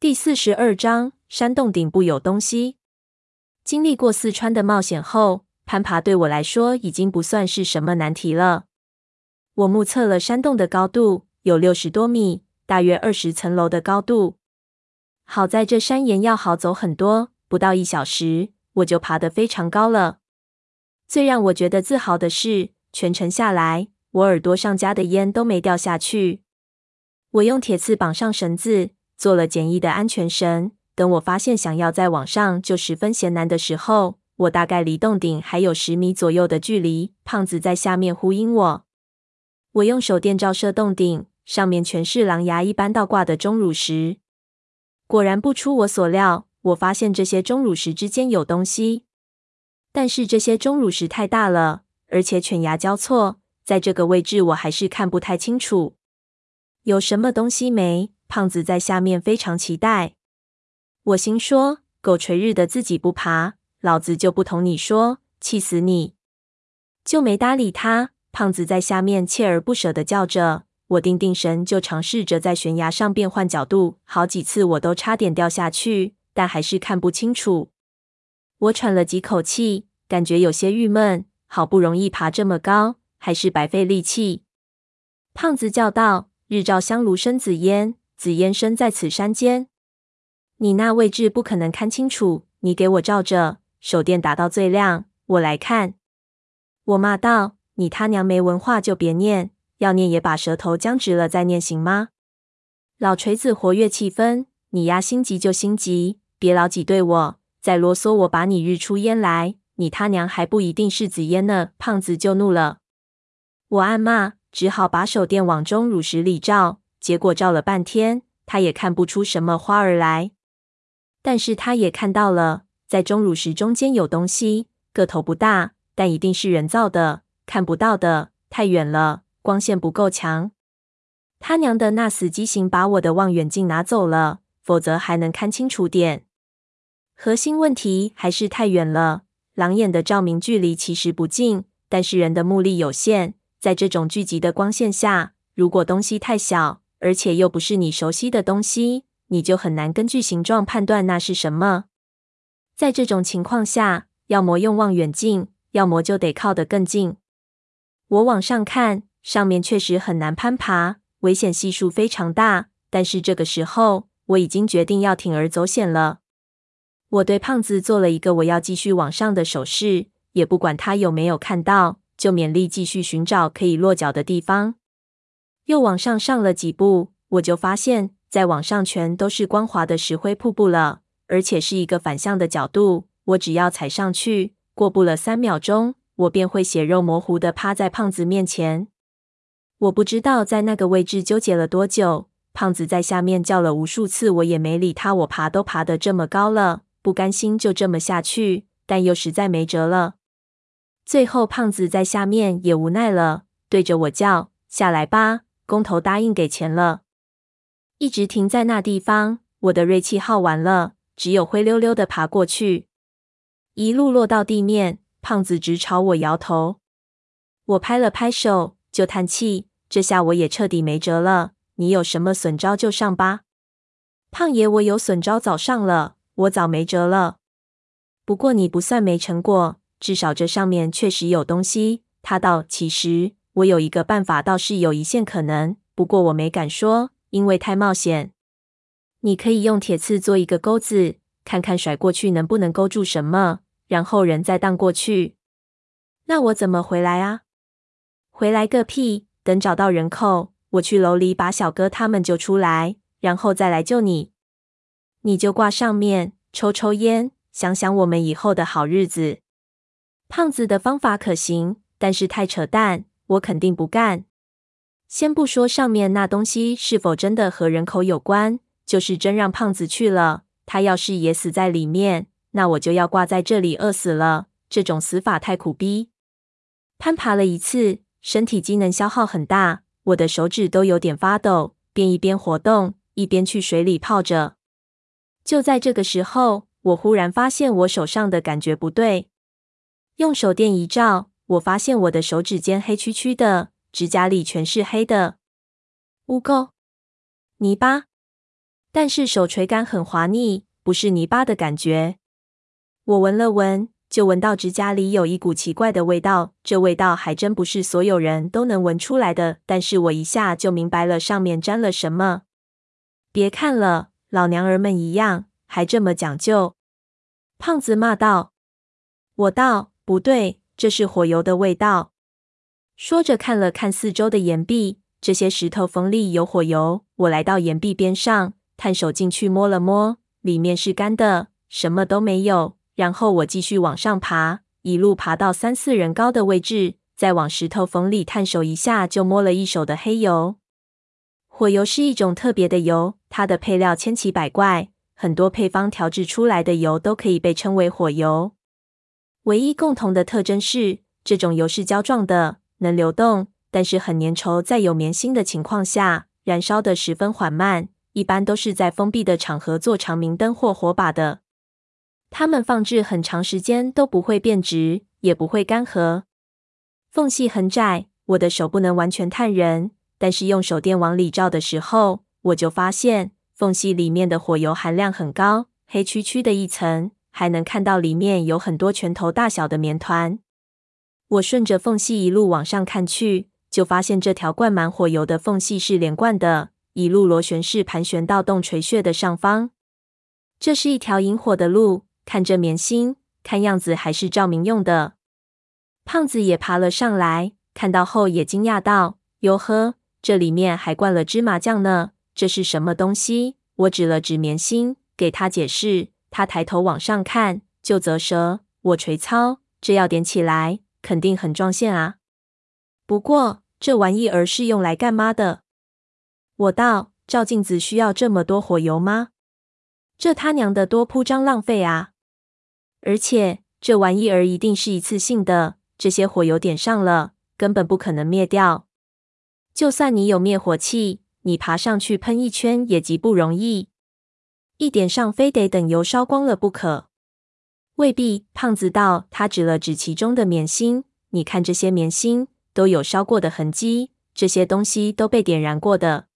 第四十二章，山洞顶部有东西。经历过四川的冒险后，攀爬对我来说已经不算是什么难题了。我目测了山洞的高度，有六十多米，大约二十层楼的高度。好在这山岩要好走很多，不到一小时我就爬得非常高了。最让我觉得自豪的是，全程下来，我耳朵上夹的烟都没掉下去。我用铁刺绑上绳子。做了简易的安全绳。等我发现想要再往上就十分艰难的时候，我大概离洞顶还有十米左右的距离。胖子在下面呼应我。我用手电照射洞顶，上面全是狼牙一般倒挂的钟乳石。果然不出我所料，我发现这些钟乳石之间有东西。但是这些钟乳石太大了，而且犬牙交错，在这个位置我还是看不太清楚。有什么东西没？胖子在下面非常期待。我心说：“狗垂日的自己不爬，老子就不同你说，气死你！”就没搭理他。胖子在下面锲而不舍地叫着。我定定神，就尝试着在悬崖上变换角度。好几次我都差点掉下去，但还是看不清楚。我喘了几口气，感觉有些郁闷。好不容易爬这么高，还是白费力气。胖子叫道：“日照香炉生紫烟。”紫烟生在此山间，你那位置不可能看清楚。你给我照着，手电打到最亮，我来看。我骂道：“你他娘没文化就别念，要念也把舌头僵直了再念行吗？”老锤子活跃气氛，你丫心急就心急，别老挤兑我，再啰嗦我把你日出烟来，你他娘还不一定是紫烟呢。胖子就怒了，我暗骂，只好把手电往钟乳石里照。结果照了半天，他也看不出什么花儿来。但是他也看到了，在钟乳石中间有东西，个头不大，但一定是人造的，看不到的，太远了，光线不够强。他娘的，那死机型把我的望远镜拿走了，否则还能看清楚点。核心问题还是太远了，狼眼的照明距离其实不近，但是人的目力有限，在这种聚集的光线下，如果东西太小，而且又不是你熟悉的东西，你就很难根据形状判断那是什么。在这种情况下，要么用望远镜，要么就得靠得更近。我往上看，上面确实很难攀爬，危险系数非常大。但是这个时候，我已经决定要铤而走险了。我对胖子做了一个我要继续往上的手势，也不管他有没有看到，就勉力继续寻找可以落脚的地方。又往上上了几步，我就发现再往上全都是光滑的石灰瀑布了，而且是一个反向的角度。我只要踩上去，过不了三秒钟，我便会血肉模糊的趴在胖子面前。我不知道在那个位置纠结了多久，胖子在下面叫了无数次，我也没理他。我爬都爬得这么高了，不甘心就这么下去，但又实在没辙了。最后，胖子在下面也无奈了，对着我叫：“下来吧。”工头答应给钱了，一直停在那地方，我的锐气耗完了，只有灰溜溜的爬过去，一路落到地面，胖子直朝我摇头。我拍了拍手，就叹气，这下我也彻底没辙了。你有什么损招就上吧，胖爷，我有损招早上了，我早没辙了。不过你不算没成果，至少这上面确实有东西。他道，其实。我有一个办法，倒是有一线可能，不过我没敢说，因为太冒险。你可以用铁刺做一个钩子，看看甩过去能不能勾住什么，然后人再荡过去。那我怎么回来啊？回来个屁！等找到人口，我去楼里把小哥他们救出来，然后再来救你。你就挂上面抽抽烟，想想我们以后的好日子。胖子的方法可行，但是太扯淡。我肯定不干。先不说上面那东西是否真的和人口有关，就是真让胖子去了，他要是也死在里面，那我就要挂在这里饿死了。这种死法太苦逼。攀爬了一次，身体机能消耗很大，我的手指都有点发抖，便一边活动，一边去水里泡着。就在这个时候，我忽然发现我手上的感觉不对，用手电一照。我发现我的手指尖黑黢黢的，指甲里全是黑的污垢、泥巴。但是手垂感很滑腻，不是泥巴的感觉。我闻了闻，就闻到指甲里有一股奇怪的味道。这味道还真不是所有人都能闻出来的。但是我一下就明白了，上面沾了什么。别看了，老娘儿们一样，还这么讲究。胖子骂道。我道：不对，这是火油的味道。说着看了看四周的岩壁，这些石头缝里有火油。我来到岩壁边上，探手进去摸了摸，里面是干的，什么都没有。然后我继续往上爬，一路爬到三四人高的位置，再往石头缝里探手一下，就摸了一手的黑油。火油是一种特别的油，它的配料千奇百怪，很多配方调制出来的油都可以被称为火油。唯一共同的特征是，这种油是胶状的，能流动，但是很粘稠，在有棉芯的情况下，燃烧的十分缓慢，一般都是在封闭的场合做长明灯或火把的。它们放置很长时间都不会变质，也不会干涸。缝隙很窄，我的手不能完全探人，但是用手电往里照的时候，我就发现缝隙里面的火油含量很高，黑黢黢的一层，还能看到里面有很多拳头大小的棉团。我顺着缝隙一路往上看去，就发现这条灌满火油的缝隙是连贯的，一路螺旋式盘旋到洞垂穴的上方。这是一条引火的路。看这棉芯，看样子还是照明用的。胖子也爬了上来，看到后也惊讶道：“哟呵，这里面还灌了芝麻酱呢！这是什么东西？”我指了指棉芯，给他解释。他抬头往上看，就啧舌。我锤操，这要点起来，肯定很壮线啊。不过这玩意儿是用来干嘛的？我道：“照镜子需要这么多火油吗？这他娘的多铺张浪费啊！”而且这玩意儿一定是一次性的，这些火油点上了，根本不可能灭掉。就算你有灭火器，你爬上去喷一圈也极不容易。一点上非得等油烧光了不可。未必，胖子道。他指了指其中的棉芯，你看这些棉芯都有烧过的痕迹，这些东西都被点燃过的。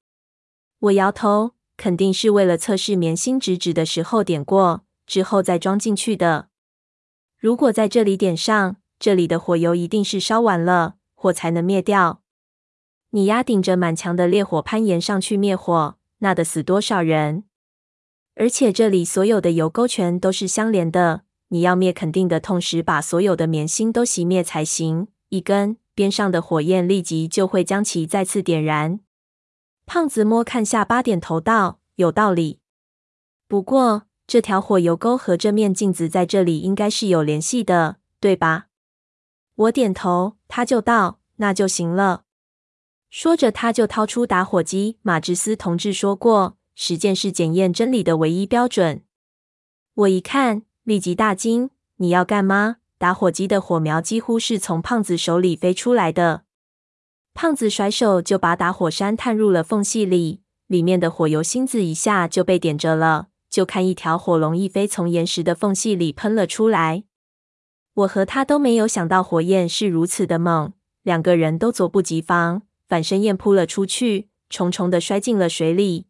我摇头，肯定是为了测试棉芯直直的时候点过，之后再装进去的。如果在这里点上，这里的火油一定是烧完了，火才能灭掉。你丫顶着满墙的烈火攀岩上去灭火，那得死多少人？而且这里所有的油沟全都是相连的，你要灭肯定的痛时把所有的棉芯都熄灭才行。一根边上的火焰立即就会将其再次点燃。胖子摸看下巴，点头道：“有道理。”不过。这条火油沟和这面镜子在这里应该是有联系的，对吧？我点头，他就道：“那就行了。”说着，他就掏出打火机。马兹斯同志说过，实践是检验真理的唯一标准。我一看，立即大惊：“你要干嘛？”打火机的火苗几乎是从胖子手里飞出来的。胖子甩手就把打火山探入了缝隙里，里面的火油芯子一下就被点着了。就看一条火龙一飞从岩石的缝隙里喷了出来，我和他都没有想到火焰是如此的猛，两个人都猝不及防，反身燕扑了出去，重重的摔进了水里。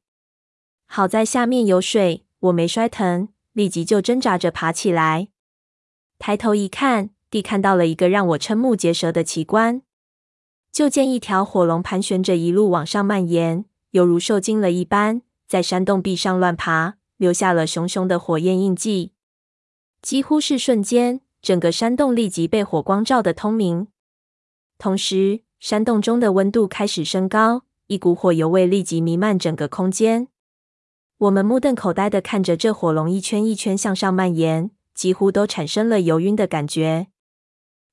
好在下面有水，我没摔疼，立即就挣扎着爬起来。抬头一看，地看到了一个让我瞠目结舌的奇观，就见一条火龙盘旋着一路往上蔓延，犹如受惊了一般，在山洞壁上乱爬。留下了熊熊的火焰印记，几乎是瞬间，整个山洞立即被火光照得通明。同时，山洞中的温度开始升高，一股火油味立即弥漫整个空间。我们目瞪口呆地看着这火龙一圈一圈向上蔓延，几乎都产生了油晕的感觉。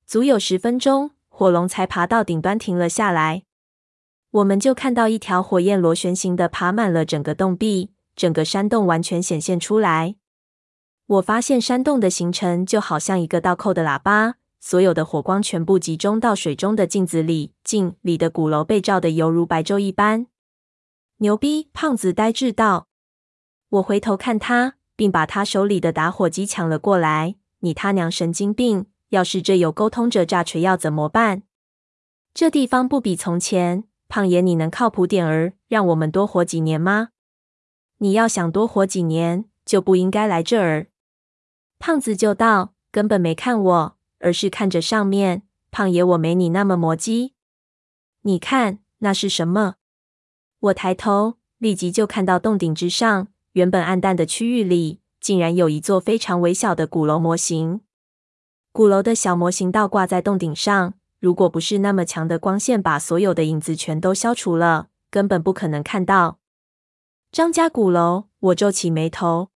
足有十分钟，火龙才爬到顶端停了下来。我们就看到一条火焰螺旋形的爬满了整个洞壁。整个山洞完全显现出来。我发现山洞的形成就好像一个倒扣的喇叭，所有的火光全部集中到水中的镜子里，镜里的鼓楼被照得犹如白昼一般。牛逼！胖子呆滞道。我回头看他，并把他手里的打火机抢了过来。你他娘神经病！要是这有沟通者炸锤要怎么办？这地方不比从前，胖爷，你能靠谱点儿，让我们多活几年吗？你要想多活几年，就不应该来这儿。”胖子就道：“根本没看我，而是看着上面。胖爷，我没你那么磨叽。你看那是什么？”我抬头，立即就看到洞顶之上，原本暗淡的区域里，竟然有一座非常微小的鼓楼模型。鼓楼的小模型倒挂在洞顶上，如果不是那么强的光线把所有的影子全都消除了，根本不可能看到。张家鼓楼，我皱起眉头。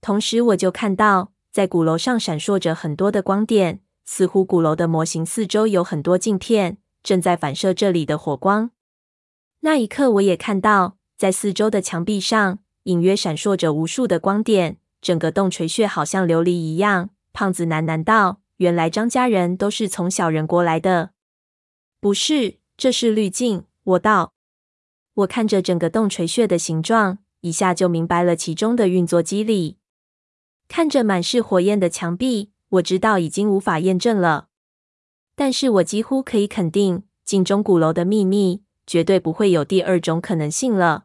同时，我就看到，在鼓楼上闪烁着很多的光点，似乎鼓楼的模型四周有很多镜片，正在反射这里的火光。那一刻，我也看到，在四周的墙壁上，隐约闪烁着无数的光点，整个洞垂穴好像琉璃一样。胖子喃喃道：“原来张家人都是从小人国来的。”“不是，这是滤镜。”我道。我看着整个洞垂穴的形状，一下就明白了其中的运作机理。看着满是火焰的墙壁，我知道已经无法验证了，但是我几乎可以肯定，镜中鼓楼的秘密。绝对不会有第二种可能性了。